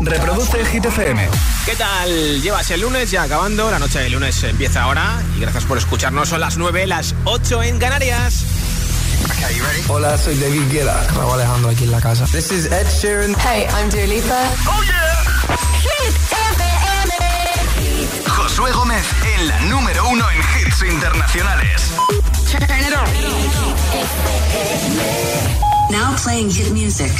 Reproduce Hit FM. ¿Qué tal? Llevas el lunes ya acabando, la noche del lunes empieza ahora y gracias por escucharnos. Son las 9, las 8 en Canarias. Hola, soy David Guetta. Raúl Alejandro aquí en la casa. This is Ed Sheeran. Hey, I'm Dua Lipa. Oh yeah. Hit FM. Josué Gómez en la número uno en hits internacionales. Now playing hit music.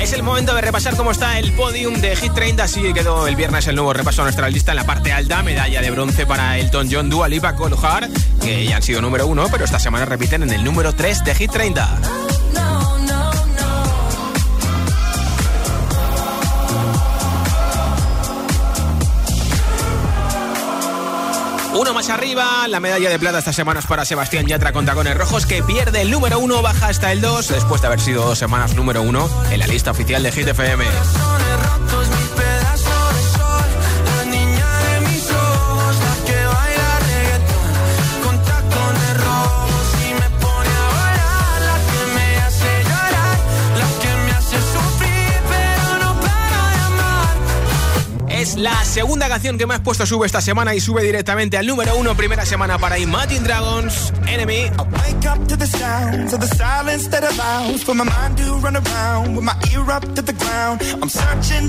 Es el momento de repasar cómo está el podium de Hit 30. Así quedó el viernes el nuevo repaso a nuestra lista en la parte alta. Medalla de bronce para Elton John, Dua Lipa, Cole que ya han sido número uno, pero esta semana repiten en el número 3 de Hit 30. Uno más arriba, la medalla de plata esta semana es para Sebastián Yatra con tacones rojos, que pierde el número uno, baja hasta el 2, después de haber sido dos semanas número uno en la lista oficial de Hit FM. La segunda canción que me has puesto sube esta semana y sube directamente al número uno. Primera semana para Imagine Dragons, Enemy.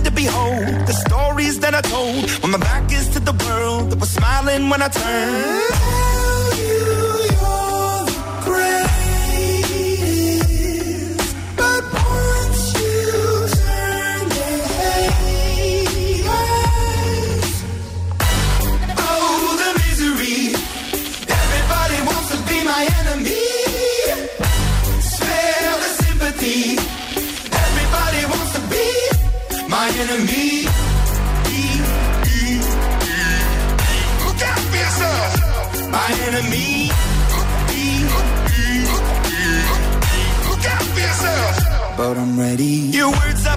To behold the stories that I told when my back is to the world that was smiling when I turned.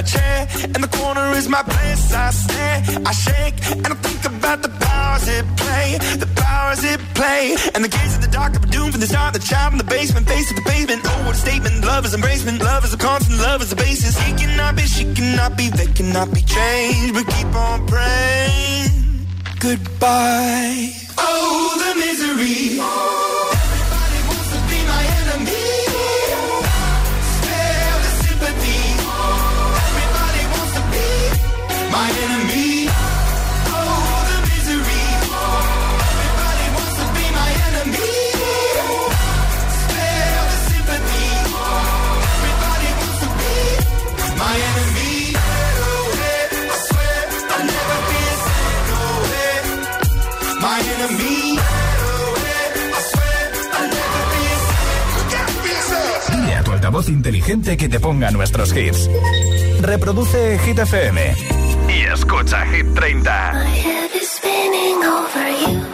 A chair in the corner is my place. I stare, I shake, and I think about the powers it play, the powers it play. And the gates of the dark are doomed from the start. The child in the basement, face of the pavement. Oh, what a statement! Love is embracement, love is a constant, love is a basis. He cannot be, she cannot be, they cannot be changed. But keep on praying. Goodbye. Oh, the misery. Voz inteligente que te ponga nuestros hits. Reproduce Hit FM Hit 30.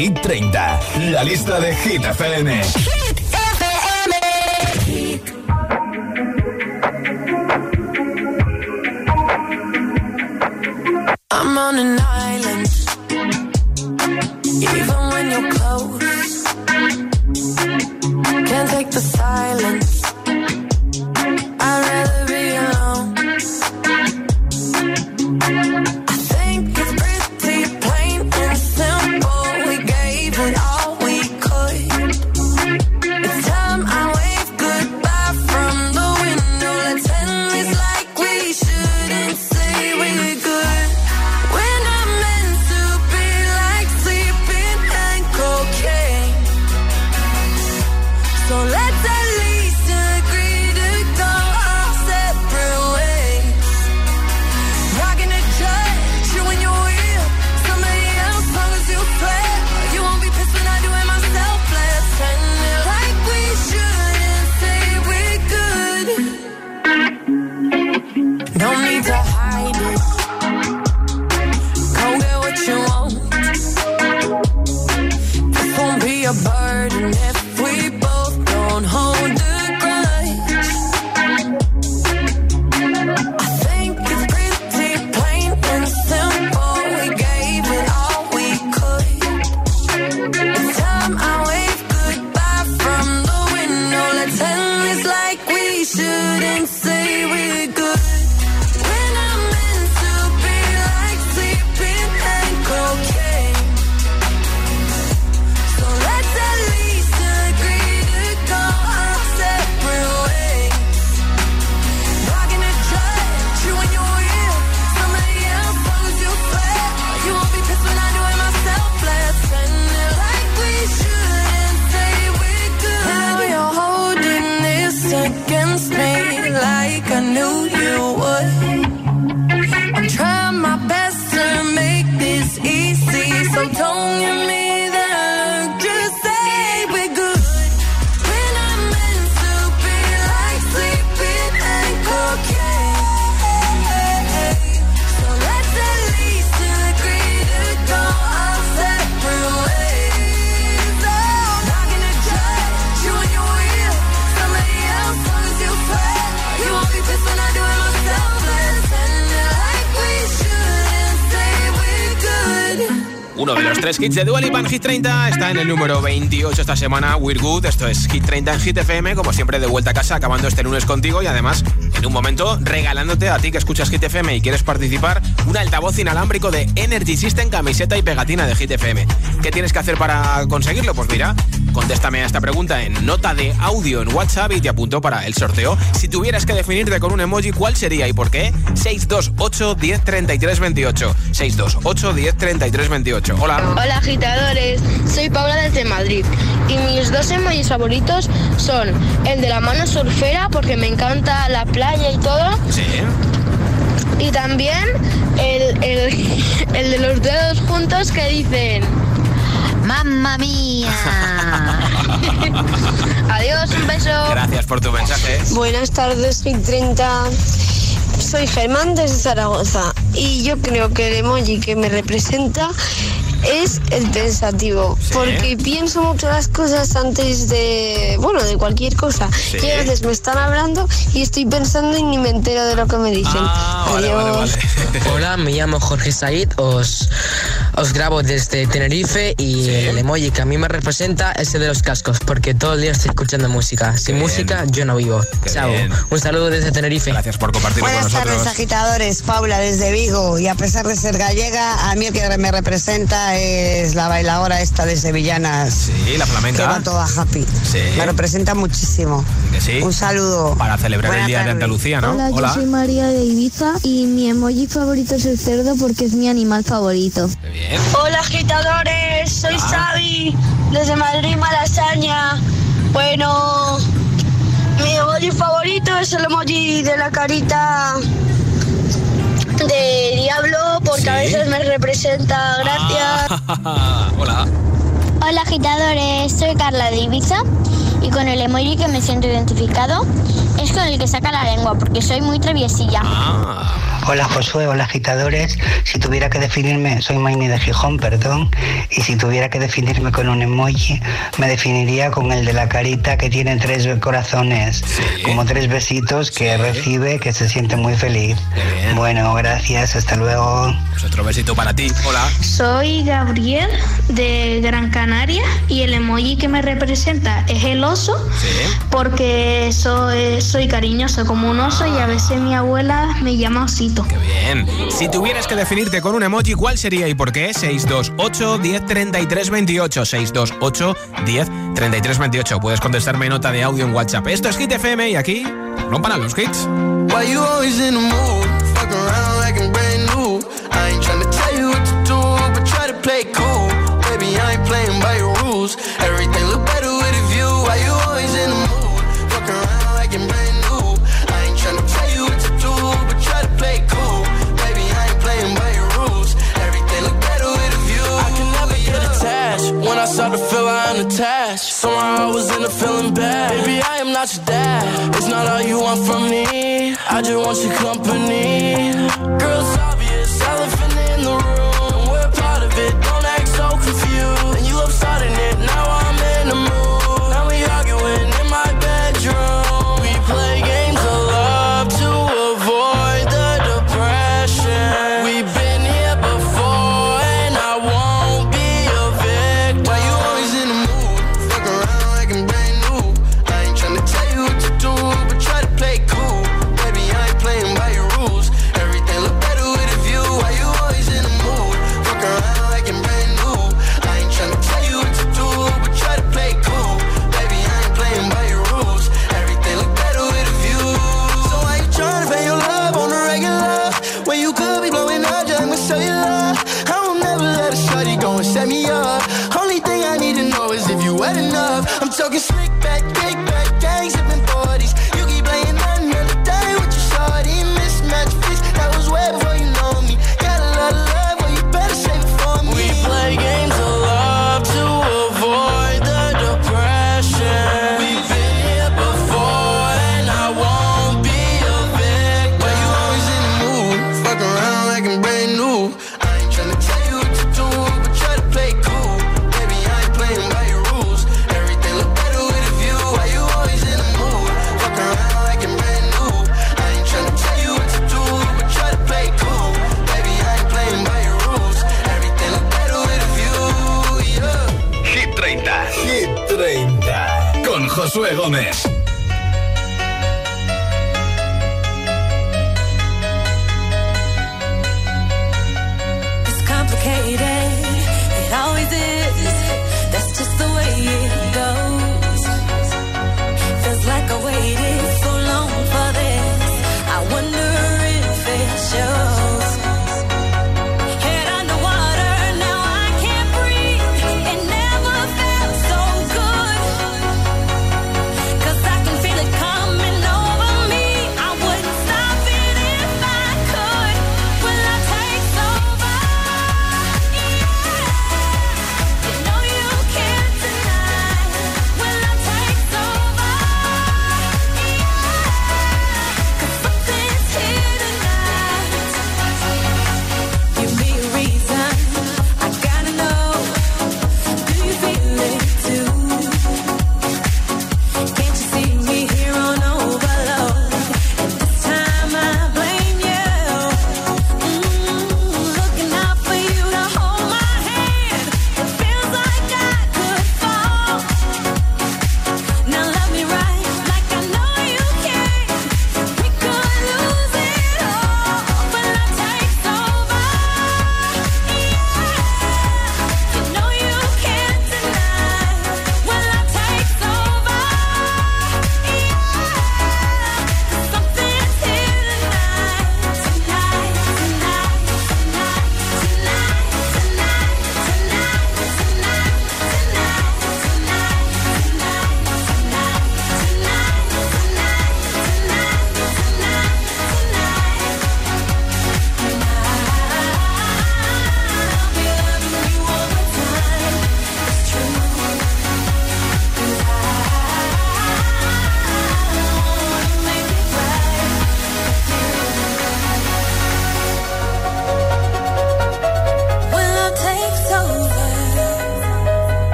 Hit 30, la lista de Hit FM. knew you were hits de Dual y Hit 30 está en el número 28 esta semana. We're Good. Esto es Hit 30 en Hit FM. Como siempre, de vuelta a casa, acabando este lunes contigo y además, en un momento, regalándote a ti que escuchas Hit FM y quieres participar, un altavoz inalámbrico de Energy System, camiseta y pegatina de Hit FM. ¿Qué tienes que hacer para conseguirlo? Pues mira, Contéstame a esta pregunta en nota de audio en WhatsApp y te apunto para el sorteo. Si tuvieras que definirte con un emoji, ¿cuál sería y por qué? 628 10 33 28. 628 10 33 28. Hola. Hola agitadores, soy Paula desde Madrid y mis dos emojis favoritos son el de la mano surfera porque me encanta la playa y todo. Sí. Y también el, el de los dedos juntos que dicen ¡Mamma mía! Adiós, un beso. Gracias por tu mensaje. Buenas tardes, 30. Soy Germán desde Zaragoza y yo creo que el emoji que me representa es el pensativo, porque pienso mucho las cosas antes de, bueno, de cualquier cosa. Y a veces me están hablando y estoy pensando y ni me entero de lo que me dicen. Ah, Adiós. Hola, me llamo Jorge Said, os, os grabo desde Tenerife y el emoji que a mí me representa es el de los cascos, porque todo el día estoy escuchando música. Sin música yo no vivo. Chao. Un saludo desde Tenerife. Gracias por compartir con nosotros. Buenas tardes, agitadores. Paula desde Vigo y a pesar de ser gallega, a mí el que me representa es la bailadora esta de Sevillanas. Sí, la flamenca. Que va toda happy. Sí. Me representa muchísimo. sí? Un saludo. Para celebrar el Día de Andalucía, ¿no? Hola, yo soy María de Ibiza y mi emoji favorito es el cerdo porque es mi animal favorito. Bien. Hola agitadores, soy Xavi desde Madrid Malasaña. Bueno, mi emoji favorito es el emoji de la carita de Diablo porque a veces me representa. Gracias. Hola. Hola agitadores, soy Carla de Ibiza y con el emoji que me siento identificado es con el que saca la lengua porque soy muy traviesilla. Hola Josué, hola agitadores. Si tuviera que definirme, soy Maini de Gijón, perdón. Y si tuviera que definirme con un emoji, me definiría con el de la carita que tiene tres corazones, como tres besitos que recibe, que se siente muy feliz. Bueno, gracias, hasta luego. Pues otro besito para ti. Hola. Soy Gabriel de Gran Canaria y el emoji que me representa es el oso porque soy, soy cariñoso como un oso y a veces mi abuela me llama osito. Qué bien. Si tuvieras que definirte con un emoji, ¿cuál sería y por qué? 628 10 33 28. 628 10 33 28. Puedes contestarme nota de audio en WhatsApp. Esto es Hit FM y aquí no paran los hits. Why want your company. Josué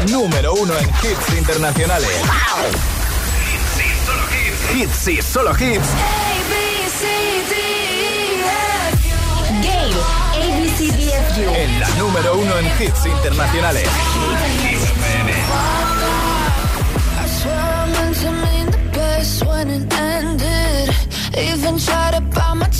la número uno en hits internacionales. Hits y solo hits. En la número uno en hits internacionales. Hit FM. I swear I meant to mean the best when it ended. Even tried to bite my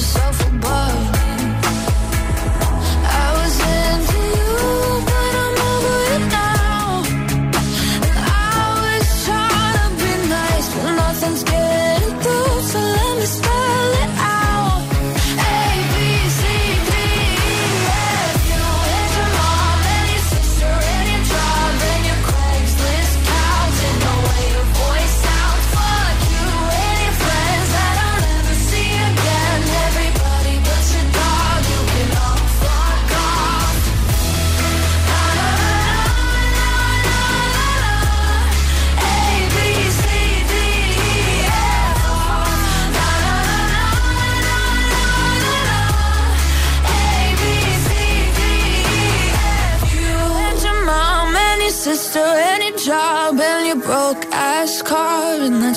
to put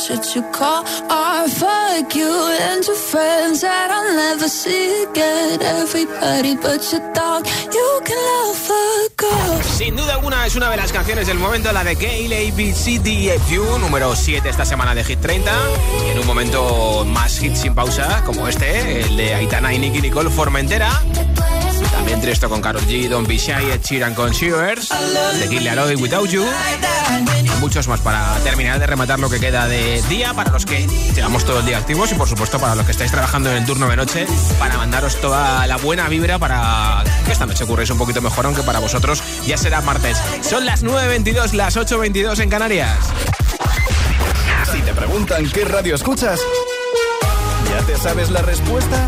shit you call art. Fuck you and friends that I'll never see again. Everybody but your dog, you can love off. Sin duda alguna es una de las canciones del momento, la de Gale ABCDFU, número 7 esta semana de Hit 30. Y en un momento más hit sin pausa, como este, el de Aitana y Nicky Nicole Formentera. También Tristo con Karol G, Don Ed Sheeran con Shivers, The Killer Laroi Without You. Y muchos más para terminar de rematar lo que queda de día, para los que llevamos todo el día activos y por supuesto para los que estáis trabajando en el turno de noche, para mandaros toda la buena vibra para que esta noche ocurráis un poquito mejor, aunque para vosotros ya será martes. Son las 9.22, las 8.22 en Canarias. Si te preguntan qué radio escuchas, ¿ya te sabes la respuesta?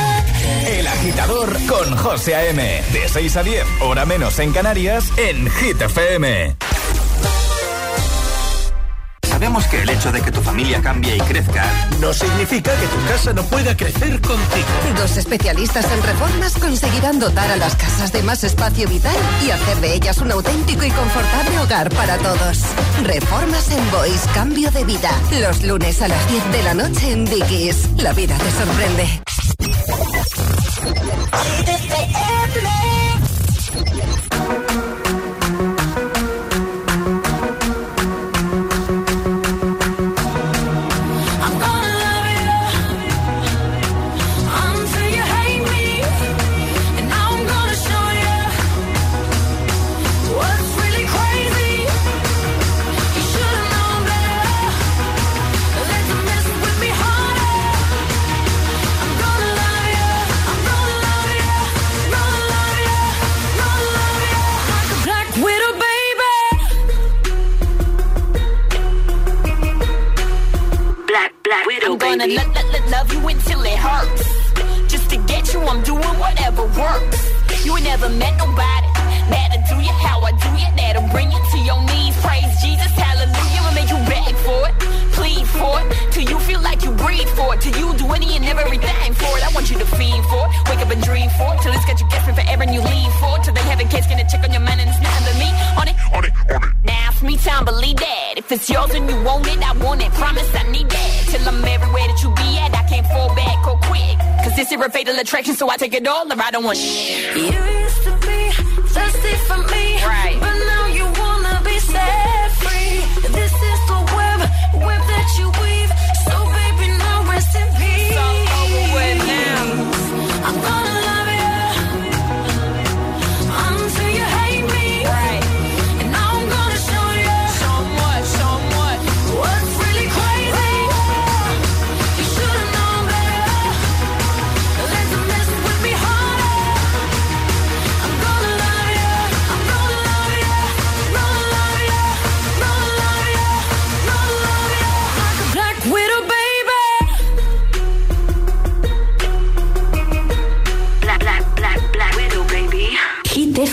Agitador con José A.M. De 6 a 10, hora menos en Canarias, en Hit FM. sabemos que el hecho de que tu familia cambie y crezca no significa que tu casa no pueda crecer contigo. Dos especialistas en reformas conseguirán dotar a las casas de más espacio vital y hacer de ellas un auténtico y confortable hogar para todos. Reformas en Boys, cambio de vida. Los lunes a las 10 de la noche en Dickies. La vida te sorprende. Hit FM. I'm doing whatever works. You ain't never met nobody. That'll do you how I do you. That'll bring you to your knees. Praise Jesus, hallelujah. Will make you beg for it, plead for it, till you feel like you breathe for it. Till you do any and everything for it. I want you to fiend for it, wake up and dream for it. Till it's got you guessing forever and you leave for it. Till they have a case, gonna check on your mind and it's nothing but me. On it, on it, on it. Now it's me time, believe that. If it's yours and you want it, I want it. Promise I need that. Till I'm everywhere that you be at, I can't fall back or quit attraction, so I take it all or I don't want shit. You used to be thirsty for me, right?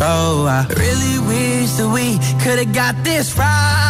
Go. I really wish that we could've got this right.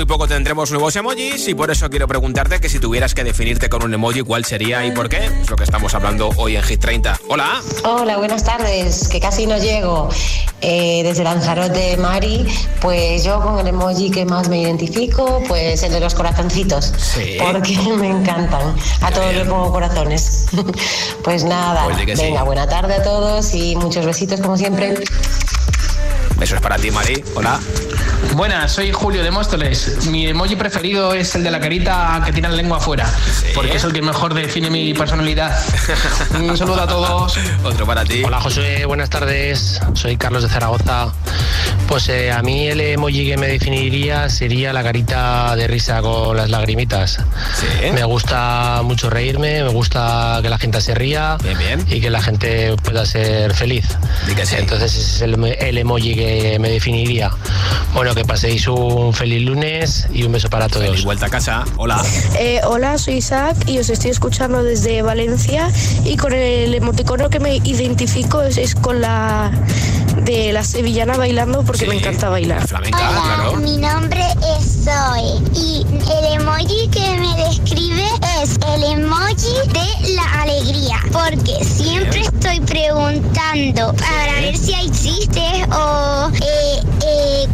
muy poco tendremos nuevos emojis y por eso quiero preguntarte que si tuvieras que definirte con un emoji, ¿cuál sería y por qué? Es lo que estamos hablando hoy en Hit 30. Hola. Hola, buenas tardes, que casi no llego. Eh, desde Lanzarote, Mari, pues yo con el emoji que más me identifico, pues el de los corazoncitos, Sí. porque me encantan. A todos les pongo corazones. pues nada, Pues sí. venga, buena tarde a todos y muchos besitos como siempre. Eso es para ti, Mari. Hola. Buenas, soy Julio de Móstoles. Mi emoji preferido es el de la carita que tiene la lengua afuera, porque es el que mejor define mi personalidad. Un saludo a todos. Otro para ti. Hola Josué, buenas tardes. Soy Carlos de Zaragoza. Pues eh, a mí el emoji que me definiría sería la carita de risa con las lagrimitas. Me gusta mucho reírme, me gusta que la gente se ría y que la gente pueda ser feliz. Entonces ese es el, el emoji que me definiría. Bueno, que paséis un feliz lunes y un beso para todos. Feliz vuelta a casa. Hola. Eh, hola, soy Isaac y os estoy escuchando desde Valencia y con el emoticono que me identifico es, es con la de la sevillana bailando porque me encanta bailar. Hola, mi nombre es Zoe y el emoji que me describe es el emoji de la alegría porque siempre estoy preguntando para ver si hay chistes o eh,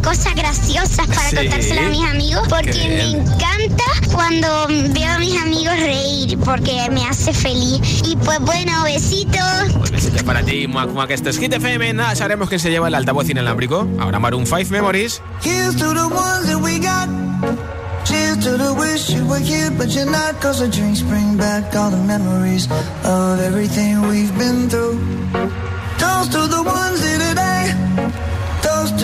cosas graciosas para Sí. contárselo a mis amigos porque me encanta cuando veo a mis amigos reír porque me hace feliz y pues bueno, besitos. Pues besitos para ti, Muac Muac. Esto es Hit FM. Nada, sabremos quién se lleva el altavoz inalámbrico. Ahora Maroon 5 Memories. Here's to the ones that we got. Cheers to the wish you were here, but you're not. Cause the drinks bring back all the memories of everything we've been through. Toast to the ones here today.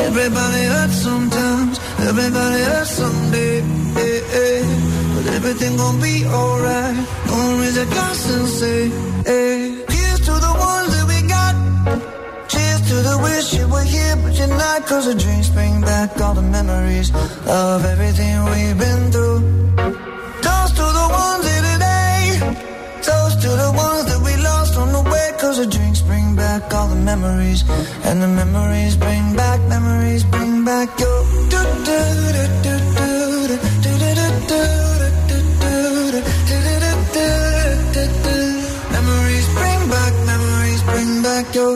Everybody hurts sometimes, everybody hurts someday. yeah, yeah. But everything gon' be alright. Gonna raise a glass and say, hey. To the ones that we got. Cheers to the wish you were here, but you're not. Cause the dreams bring back all the memories of everything we've been through. Toast to the ones here today. Toast to the ones that we lost on the way. Cause the bring back all the memories. And the memories bring back, memories bring back your. do do do do do do do do do do do do do do do Memories bring back, memories bring back your.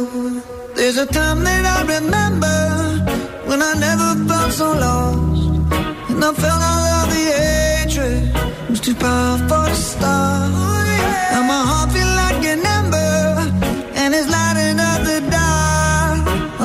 There's a time that I remember when I never felt so lost. And I felt all of the hatred was too powerful to stop. Now my heart feel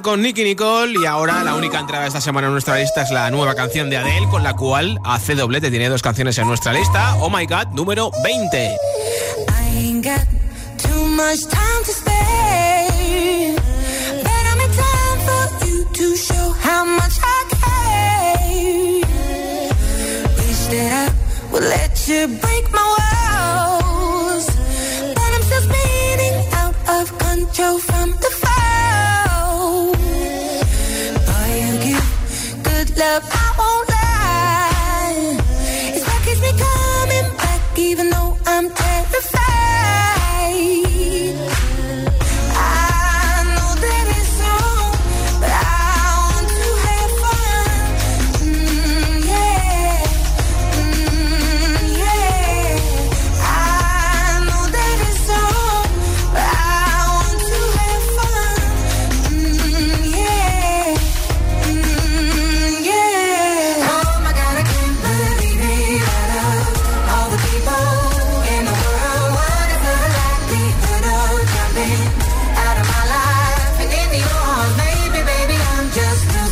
Con Nicky Nicole y ahora la única entrada esta semana en nuestra lista es la nueva canción de Adele con la cual hace doblete, tiene dos canciones en nuestra lista. Oh my god, número 20. love, I won't lie. It's what keeps me coming back, even though I'm terrified.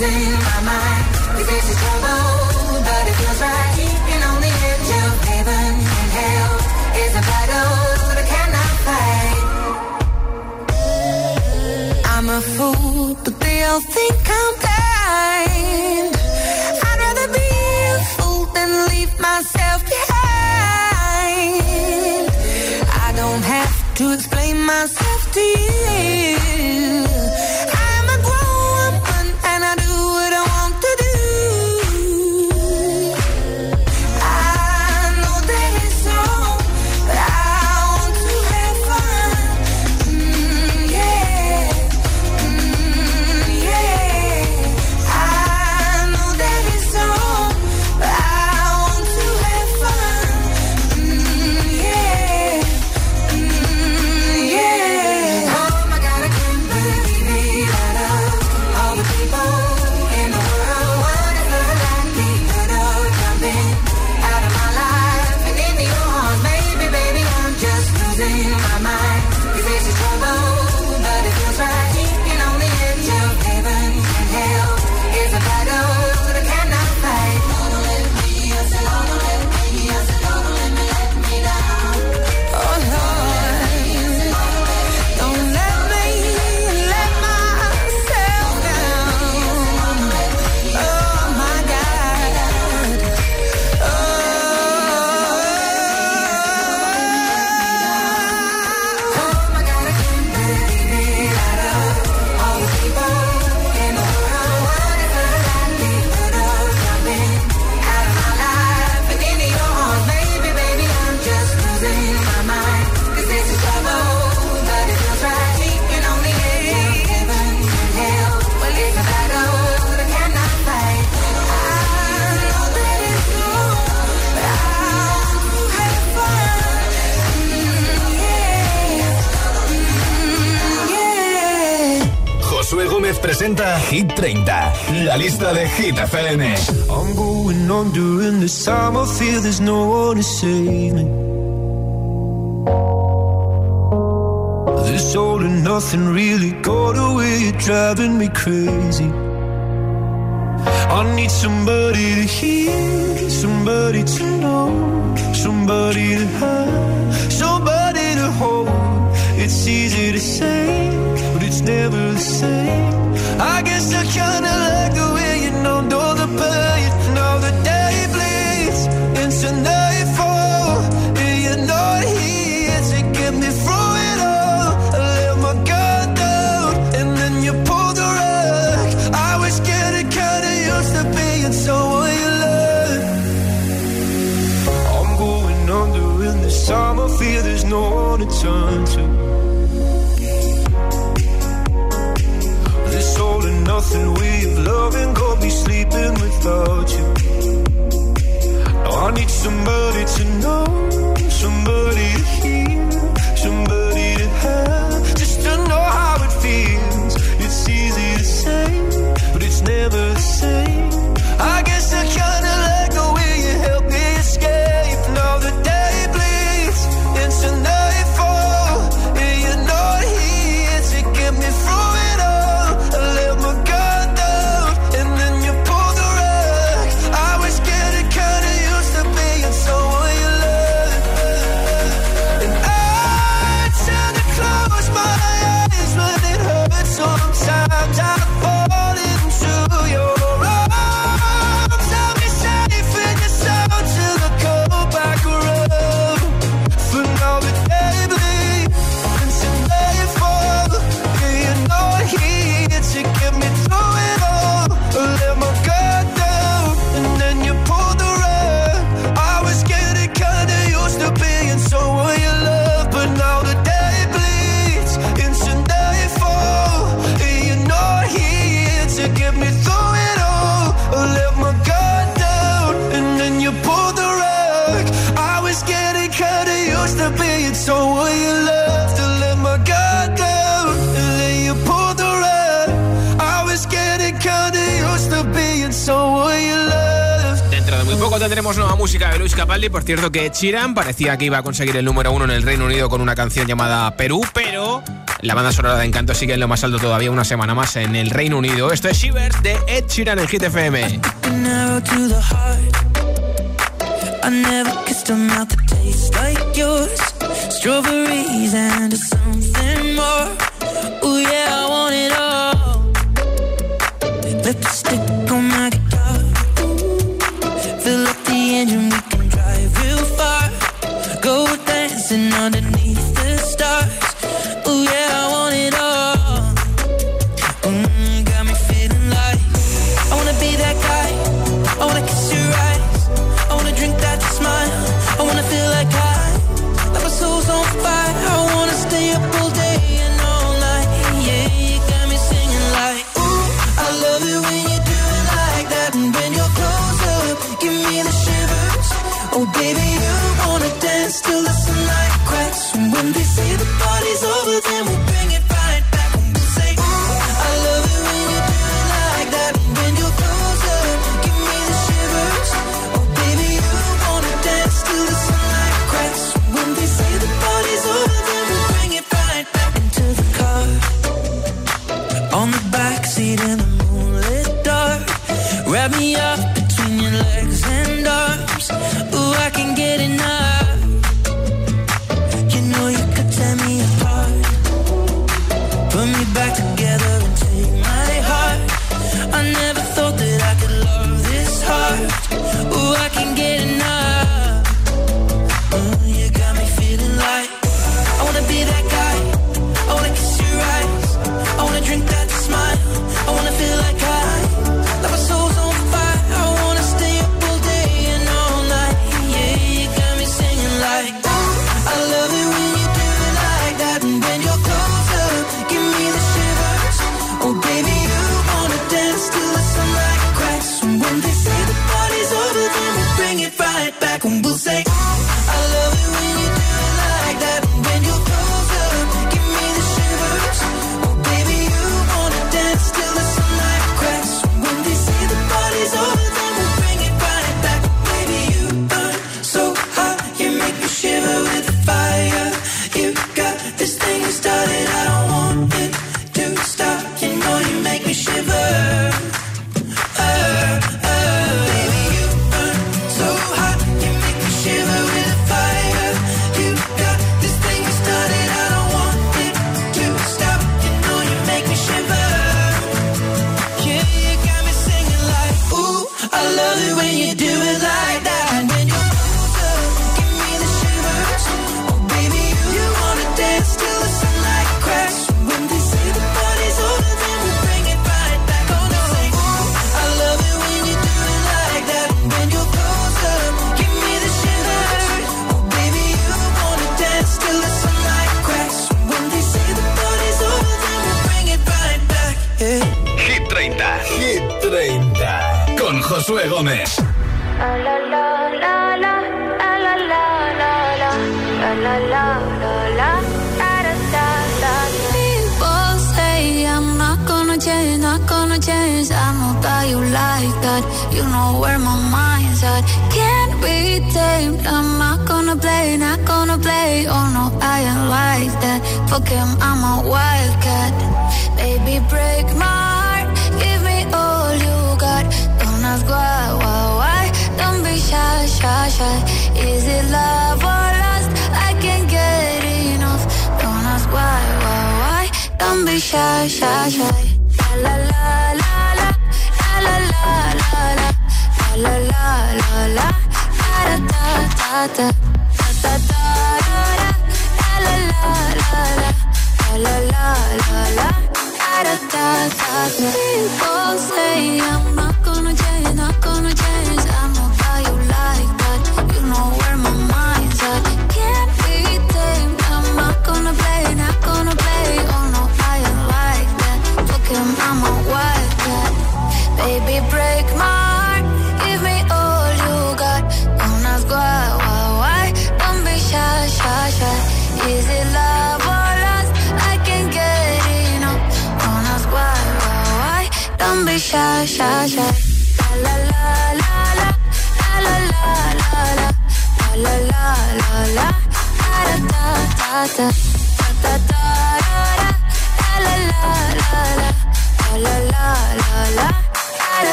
my mind. Trouble, but it feels right. On the edge of heaven and hell is a battle that cannot fight. I'm a fool, but they all think I'm blind. I'd rather be a fool than leave myself behind. I don't have to explain myself to you presenta Hit 30, la lista de Hit FM. I'm going on during this time, I feel there's no one to save me. This all and nothing really got away, driving me crazy. I need somebody to hear, somebody to know, somebody to have, somebody to hold. It's easy to say, but it's never the same I guess I kinda like the way you know, know the pain. love Por cierto, que Chiran parecía que iba a conseguir el número uno en el Reino Unido con una canción llamada Perú, pero la banda sonora de Encanto sigue en lo más alto todavía una semana más en el Reino Unido. Esto es Shivers de Ed Sheeran en Hit FM.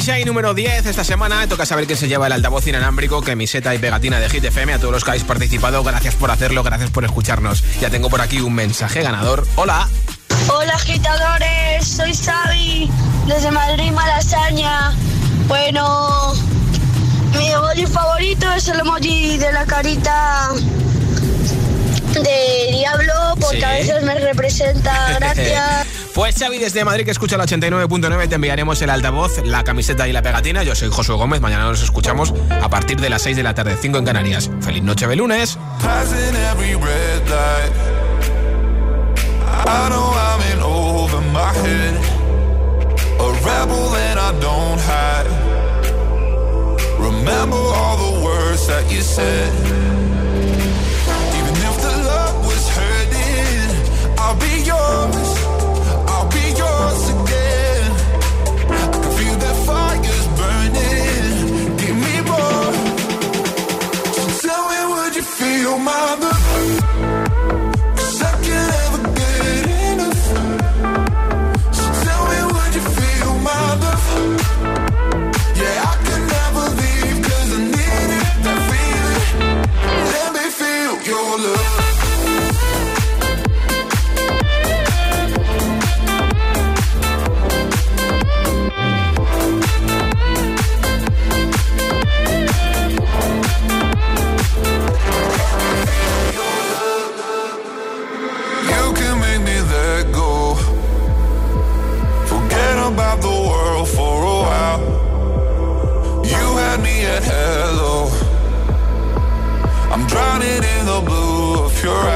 Shine número 10 esta semana. Toca saber quién se lleva el altavoz inalámbrico, camiseta y pegatina de Hit FM. A todos los que habéis participado, gracias por hacerlo, gracias por escucharnos. Ya tengo por aquí un mensaje ganador. Hola. Hola agitadores, soy Xavi, desde Madrid, Malasaña. Bueno, mi emoji favorito es el emoji de la carita de Diablo, porque a veces me representa. Gracias. Pues Xavi desde Madrid que escucha el 89.9 te enviaremos el altavoz, la camiseta y la pegatina. Yo soy Josué Gómez, mañana nos escuchamos a partir de las 6 de la tarde, 5 en Canarias. Feliz noche de lunes. I'll be yours your mother the blue of your eyes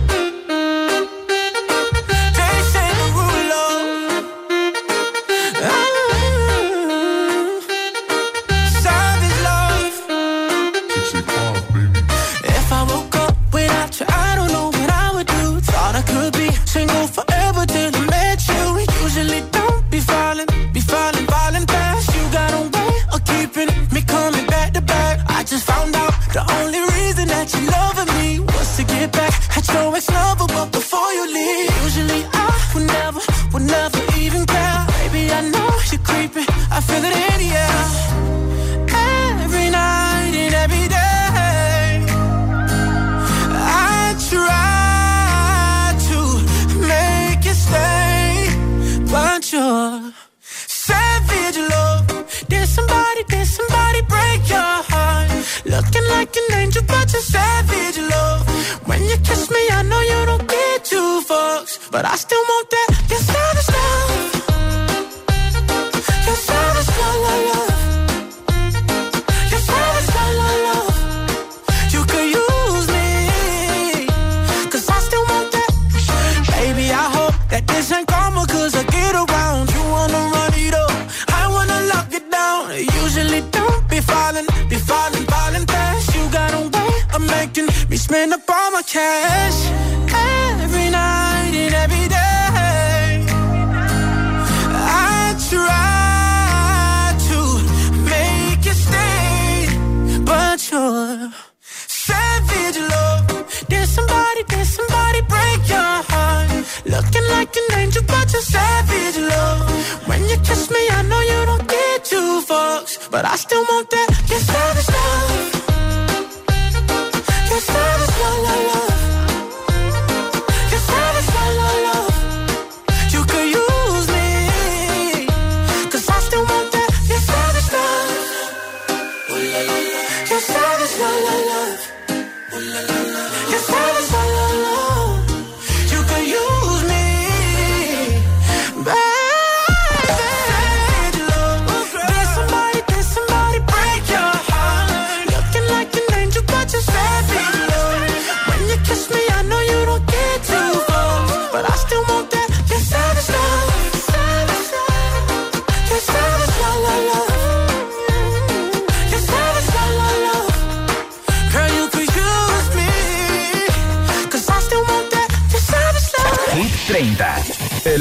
usually don't be falling, be falling, falling fast. You got a way of making me spend up all my cash every night and every day. I try to make you stay, but you're savage love. Did somebody, did somebody break your heart? Looking like an angel, but you're savage love. When you kiss two forks, but I still want that. Yes.